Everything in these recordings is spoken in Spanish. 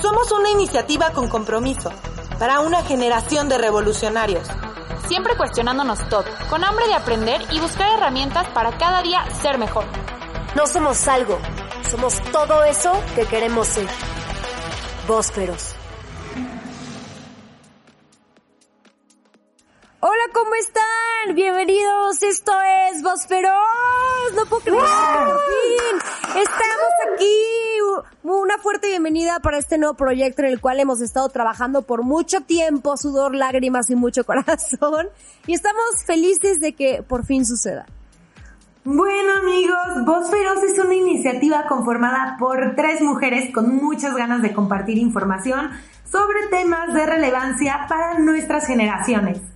Somos una iniciativa con compromiso para una generación de revolucionarios. Siempre cuestionándonos todo, con hambre de aprender y buscar herramientas para cada día ser mejor. No somos algo, somos todo eso que queremos ser. Bósferos. Hola, ¿cómo están? Bienvenidos, esto es Bosferos. No puedo creer, por fin. Estamos aquí. Una fuerte bienvenida para este nuevo proyecto en el cual hemos estado trabajando por mucho tiempo, sudor, lágrimas y mucho corazón. Y estamos felices de que por fin suceda. Bueno amigos, Voz Feroz es una iniciativa conformada por tres mujeres con muchas ganas de compartir información sobre temas de relevancia para nuestras generaciones.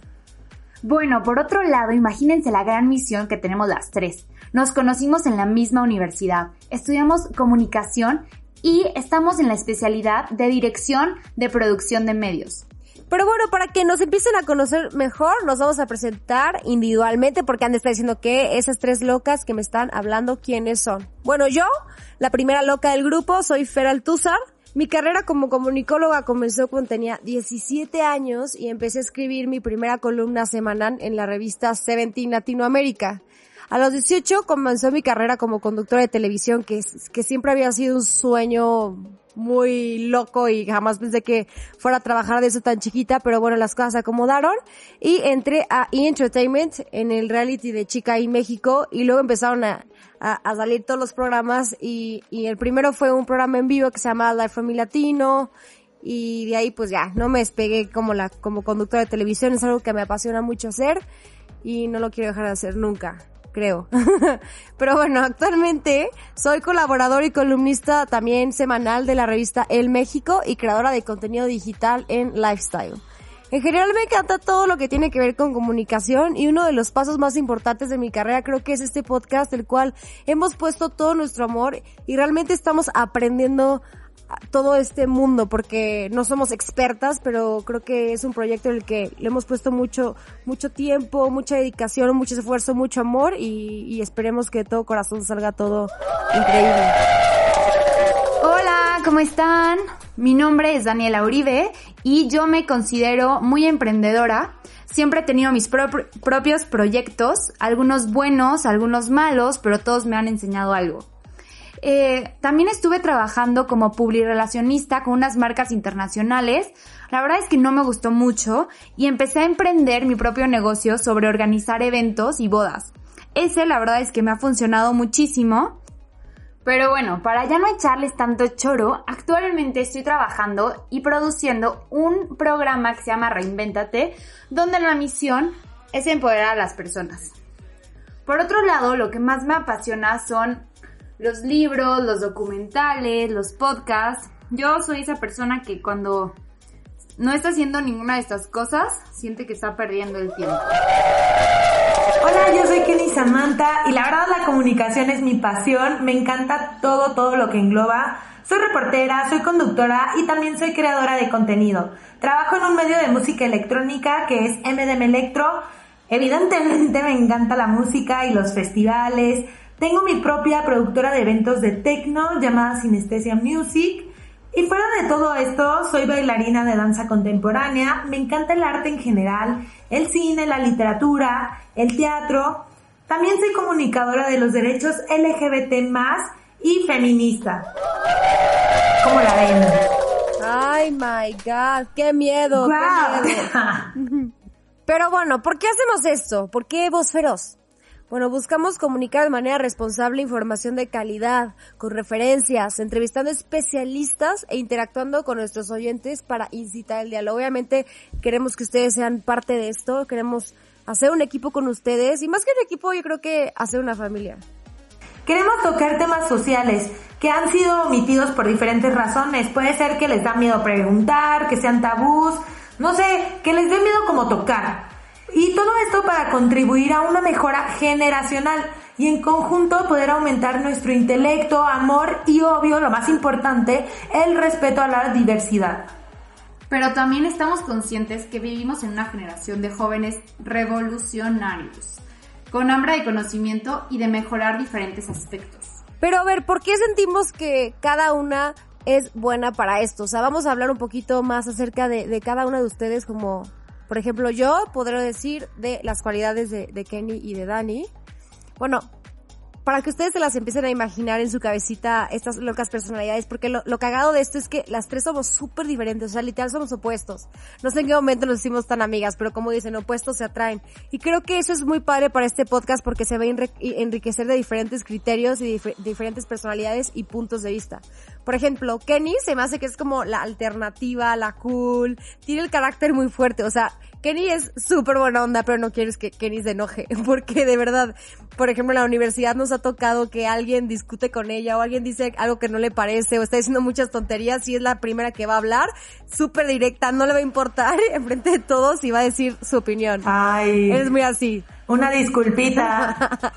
Bueno, por otro lado, imagínense la gran misión que tenemos las tres. Nos conocimos en la misma universidad, estudiamos comunicación y estamos en la especialidad de dirección de producción de medios. Pero bueno, para que nos empiecen a conocer mejor, nos vamos a presentar individualmente porque han de diciendo que esas tres locas que me están hablando, ¿quiénes son? Bueno, yo, la primera loca del grupo, soy Fer Altúzar. Mi carrera como comunicóloga comenzó cuando tenía 17 años y empecé a escribir mi primera columna semanal en la revista Seventeen Latinoamérica. A los 18 comenzó mi carrera como conductora de televisión, que, que siempre había sido un sueño muy loco y jamás pensé que fuera a trabajar de eso tan chiquita, pero bueno, las cosas se acomodaron y entré a E! Entertainment en el reality de Chica y México y luego empezaron a, salir todos los programas y, el primero fue un programa en vivo que se llamaba Life from Latino y de ahí pues ya, no me despegué como la, como conductora de televisión, es algo que me apasiona mucho hacer y no lo quiero dejar de hacer nunca creo. Pero bueno, actualmente soy colaborador y columnista también semanal de la revista El México y creadora de contenido digital en Lifestyle. En general me encanta todo lo que tiene que ver con comunicación y uno de los pasos más importantes de mi carrera creo que es este podcast el cual hemos puesto todo nuestro amor y realmente estamos aprendiendo todo este mundo porque no somos expertas, pero creo que es un proyecto en el que le hemos puesto mucho, mucho tiempo, mucha dedicación, mucho esfuerzo, mucho amor y, esperemos que de todo corazón salga todo increíble. Hola, ¿cómo están? Mi nombre es Daniela Uribe y yo me considero muy emprendedora. Siempre he tenido mis propios proyectos, algunos buenos, algunos malos, pero todos me han enseñado algo. Eh, también estuve trabajando como publirelacionista con unas marcas internacionales. La verdad es que no me gustó mucho y empecé a emprender mi propio negocio sobre organizar eventos y bodas. Ese la verdad es que me ha funcionado muchísimo. Pero bueno, para ya no echarles tanto choro, actualmente estoy trabajando y produciendo un programa que se llama Reinvéntate, donde la misión es empoderar a las personas. Por otro lado, lo que más me apasiona son los libros, los documentales, los podcasts. Yo soy esa persona que cuando no está haciendo ninguna de estas cosas, siente que está perdiendo el tiempo. Hola, yo soy Kenny Samantha y la verdad la comunicación es mi pasión. Me encanta todo, todo lo que engloba. Soy reportera, soy conductora y también soy creadora de contenido. Trabajo en un medio de música electrónica que es MDM Electro. Evidentemente me encanta la música y los festivales. Tengo mi propia productora de eventos de techno llamada Sinestesia Music. Y fuera de todo esto, soy bailarina de danza contemporánea, me encanta el arte en general, el cine, la literatura, el teatro. También soy comunicadora de los derechos LGBT y feminista. ¿Cómo la ven? Ay, my God, qué miedo. Qué miedo. Pero bueno, ¿por qué hacemos esto? ¿Por qué voz feroz? Bueno, buscamos comunicar de manera responsable información de calidad, con referencias, entrevistando especialistas e interactuando con nuestros oyentes para incitar el diálogo. Obviamente queremos que ustedes sean parte de esto, queremos hacer un equipo con ustedes y más que un equipo yo creo que hacer una familia. Queremos tocar temas sociales que han sido omitidos por diferentes razones. Puede ser que les da miedo preguntar, que sean tabús, no sé, que les dé miedo como tocar. Y todo esto para contribuir a una mejora generacional y en conjunto poder aumentar nuestro intelecto, amor y obvio, lo más importante, el respeto a la diversidad. Pero también estamos conscientes que vivimos en una generación de jóvenes revolucionarios, con hambre de conocimiento y de mejorar diferentes aspectos. Pero a ver, ¿por qué sentimos que cada una es buena para esto. O sea, vamos a hablar un poquito más acerca de, de cada una de ustedes como, por ejemplo, yo podré decir de las cualidades de, de Kenny y de Dani. Bueno, para que ustedes se las empiecen a imaginar en su cabecita estas locas personalidades, porque lo, lo cagado de esto es que las tres somos súper diferentes, o sea, literal somos opuestos. No sé en qué momento nos hicimos tan amigas, pero como dicen, opuestos se atraen. Y creo que eso es muy padre para este podcast porque se va a enriquecer de diferentes criterios y dif- diferentes personalidades y puntos de vista. Por ejemplo, Kenny se me hace que es como la alternativa, la cool, tiene el carácter muy fuerte, o sea, Kenny es súper buena onda, pero no quieres que Kenny se enoje, porque de verdad, por ejemplo, en la universidad nos ha tocado que alguien discute con ella o alguien dice algo que no le parece o está diciendo muchas tonterías y es la primera que va a hablar, súper directa, no le va a importar enfrente de todos y va a decir su opinión. Ay, Eres muy así. Una disculpita.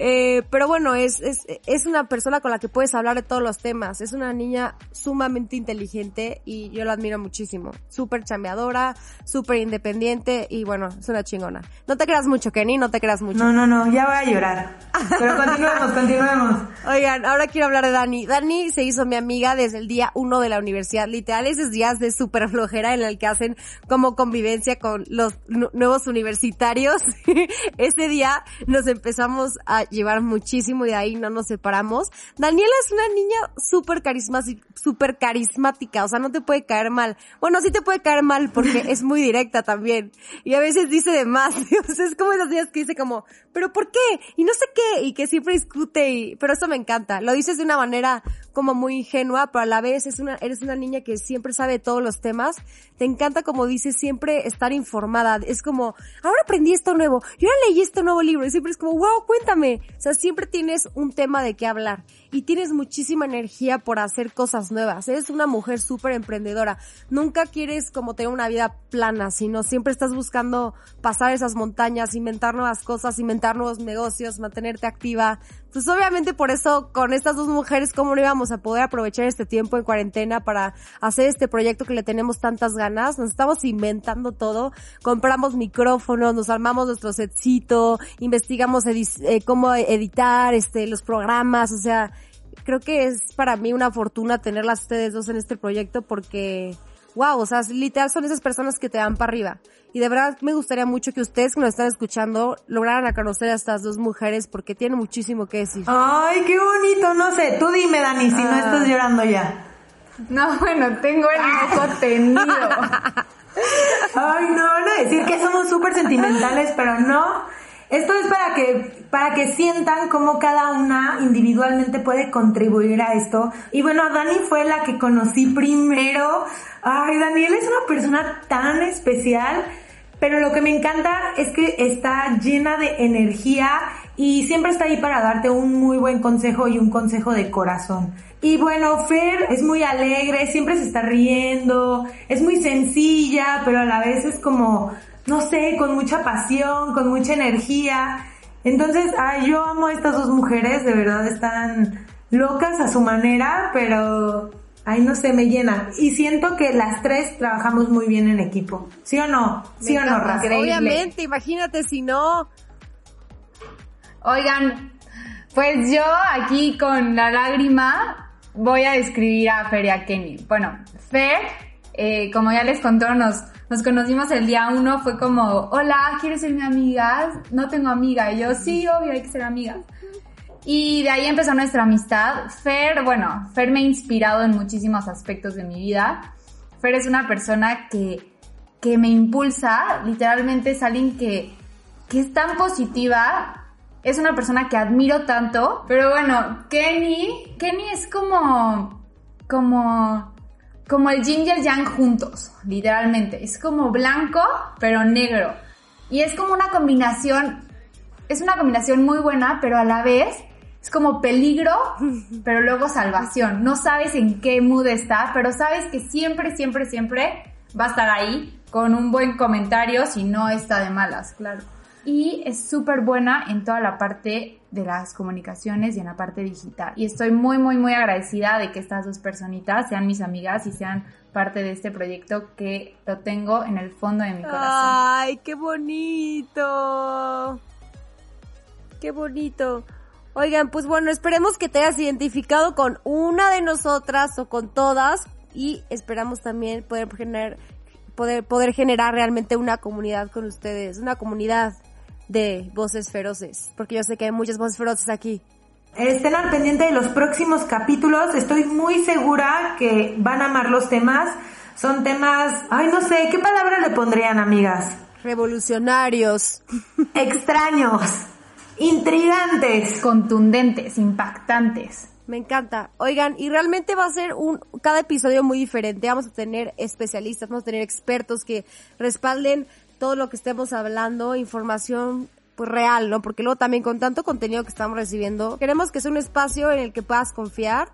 Eh, pero bueno, es, es, es una persona con la que puedes hablar de todos los temas. Es una niña sumamente inteligente y yo la admiro muchísimo. Súper chambeadora, súper independiente y bueno, es una chingona. No te creas mucho, Kenny, no te creas mucho. No, no, no, ya voy a llorar. Pero continuemos, continuemos. Oigan, ahora quiero hablar de Dani. Dani se hizo mi amiga desde el día uno de la universidad. Literal, esos días de súper flojera en el que hacen como convivencia con los nu- nuevos universitarios. Ese día nos empezamos a llevar muchísimo y de ahí no nos separamos. Daniela es una niña súper carismática, súper carismática, o sea, no te puede caer mal. Bueno, sí te puede caer mal porque es muy directa también. Y a veces dice de más. O sea, es como esos días que dice como, pero ¿por qué? Y no sé qué, y que siempre discute y, pero eso me encanta. Lo dices de una manera como muy ingenua, pero a la vez es una, eres una niña que siempre sabe todos los temas. Te encanta, como dices, siempre estar informada. Es como, ahora aprendí esto nuevo, y ahora leí este nuevo libro, y siempre es como, wow, cuéntame. O sea, siempre tienes un tema de qué hablar. Y tienes muchísima energía por hacer cosas nuevas. Eres una mujer súper emprendedora. Nunca quieres como tener una vida plana, sino siempre estás buscando pasar esas montañas, inventar nuevas cosas, inventar nuevos negocios, mantenerte activa. Pues obviamente por eso con estas dos mujeres, ¿cómo no íbamos a poder aprovechar este tiempo en cuarentena para hacer este proyecto que le tenemos tantas ganas? Nos estamos inventando todo. Compramos micrófonos, nos armamos nuestro investigamos edi- eh, cómo editar este, los programas, o sea, creo que es para mí una fortuna tenerlas ustedes dos en este proyecto porque, wow, o sea, literal son esas personas que te dan para arriba. Y de verdad me gustaría mucho que ustedes que nos están escuchando lograran a conocer a estas dos mujeres porque tienen muchísimo que decir. Ay, qué bonito, no sé. Tú dime, Dani, si no Ah. estás llorando ya. No, bueno, tengo el moco tendido. Ay, no, van a decir que somos súper sentimentales, pero no. Esto es para que, para que sientan cómo cada una individualmente puede contribuir a esto. Y bueno, Dani fue la que conocí primero. Ay, Daniel es una persona tan especial. Pero lo que me encanta es que está llena de energía y siempre está ahí para darte un muy buen consejo y un consejo de corazón. Y bueno, Fer es muy alegre, siempre se está riendo, es muy sencilla, pero a la vez es como, no sé, con mucha pasión, con mucha energía. Entonces, ay, yo amo a estas dos mujeres, de verdad están locas a su manera, pero Ay, no sé, me llena. Y siento que las tres trabajamos muy bien en equipo. ¿Sí o no? ¿Sí Me o no? Increíble. Obviamente, imagínate si no. Oigan, pues yo aquí con la lágrima voy a describir a Fer y a Kenny. Bueno, Fer, eh, como ya les contó, nos, nos conocimos el día uno, fue como, hola, ¿quieres ser mi amiga? No tengo amiga. Y yo, sí, obvio, hay que ser amigas. Y de ahí empezó nuestra amistad. Fer, bueno, Fer me ha inspirado en muchísimos aspectos de mi vida. Fer es una persona que, que me impulsa, literalmente es alguien que, que es tan positiva, es una persona que admiro tanto. Pero bueno, Kenny, Kenny es como, como, como el yin y el yang juntos, literalmente. Es como blanco, pero negro. Y es como una combinación, es una combinación muy buena, pero a la vez es como peligro, pero luego salvación. No sabes en qué mood está, pero sabes que siempre, siempre, siempre va a estar ahí con un buen comentario si no está de malas, claro. Y es súper buena en toda la parte de las comunicaciones y en la parte digital. Y estoy muy, muy, muy agradecida de que estas dos personitas sean mis amigas y sean parte de este proyecto que lo tengo en el fondo de mi corazón. Ay, qué bonito. Qué bonito. Oigan, pues bueno, esperemos que te hayas identificado con una de nosotras o con todas y esperamos también poder generar, poder, poder generar realmente una comunidad con ustedes, una comunidad de voces feroces, porque yo sé que hay muchas voces feroces aquí. Estén al pendiente de los próximos capítulos, estoy muy segura que van a amar los temas. Son temas, ay no sé, ¿qué palabra le pondrían amigas? Revolucionarios. Extraños. Intrigantes. Contundentes, impactantes. Me encanta. Oigan, y realmente va a ser un cada episodio muy diferente. Vamos a tener especialistas, vamos a tener expertos que respalden todo lo que estemos hablando, información pues real, ¿no? Porque luego también con tanto contenido que estamos recibiendo, queremos que sea un espacio en el que puedas confiar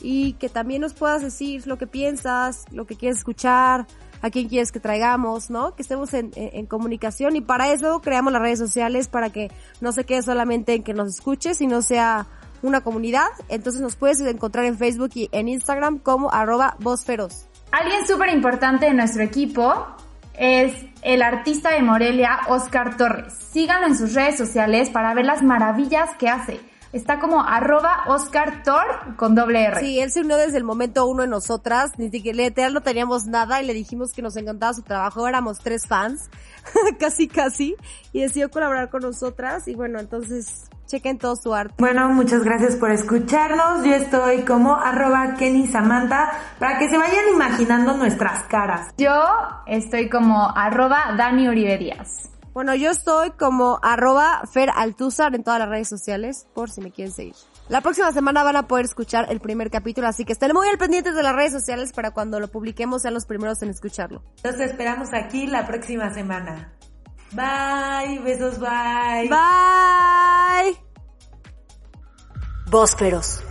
y que también nos puedas decir lo que piensas, lo que quieres escuchar, a quién quieres que traigamos, ¿no? Que estemos en, en, comunicación y para eso creamos las redes sociales para que no se quede solamente en que nos escuches, sino sea una comunidad. Entonces nos puedes encontrar en Facebook y en Instagram como arroba feroz. Alguien súper importante de nuestro equipo es el artista de Morelia, Oscar Torres. Síganlo en sus redes sociales para ver las maravillas que hace está como arroba Oscar Thor con doble R. Sí, él se unió desde el momento uno de nosotras, ni siquiera literal no teníamos nada y le dijimos que nos encantaba su trabajo, éramos tres fans, casi casi, y decidió colaborar con nosotras y bueno, entonces chequen todo su arte. Bueno, muchas gracias por escucharnos, yo estoy como arroba Kenny Samantha para que se vayan imaginando nuestras caras. Yo estoy como arroba Dani Uribe Díaz. Bueno, yo estoy como arroba Fer en todas las redes sociales, por si me quieren seguir. La próxima semana van a poder escuchar el primer capítulo, así que estén muy al pendientes de las redes sociales para cuando lo publiquemos sean los primeros en escucharlo. Los esperamos aquí la próxima semana. Bye, besos, bye. Bye. Bósferos.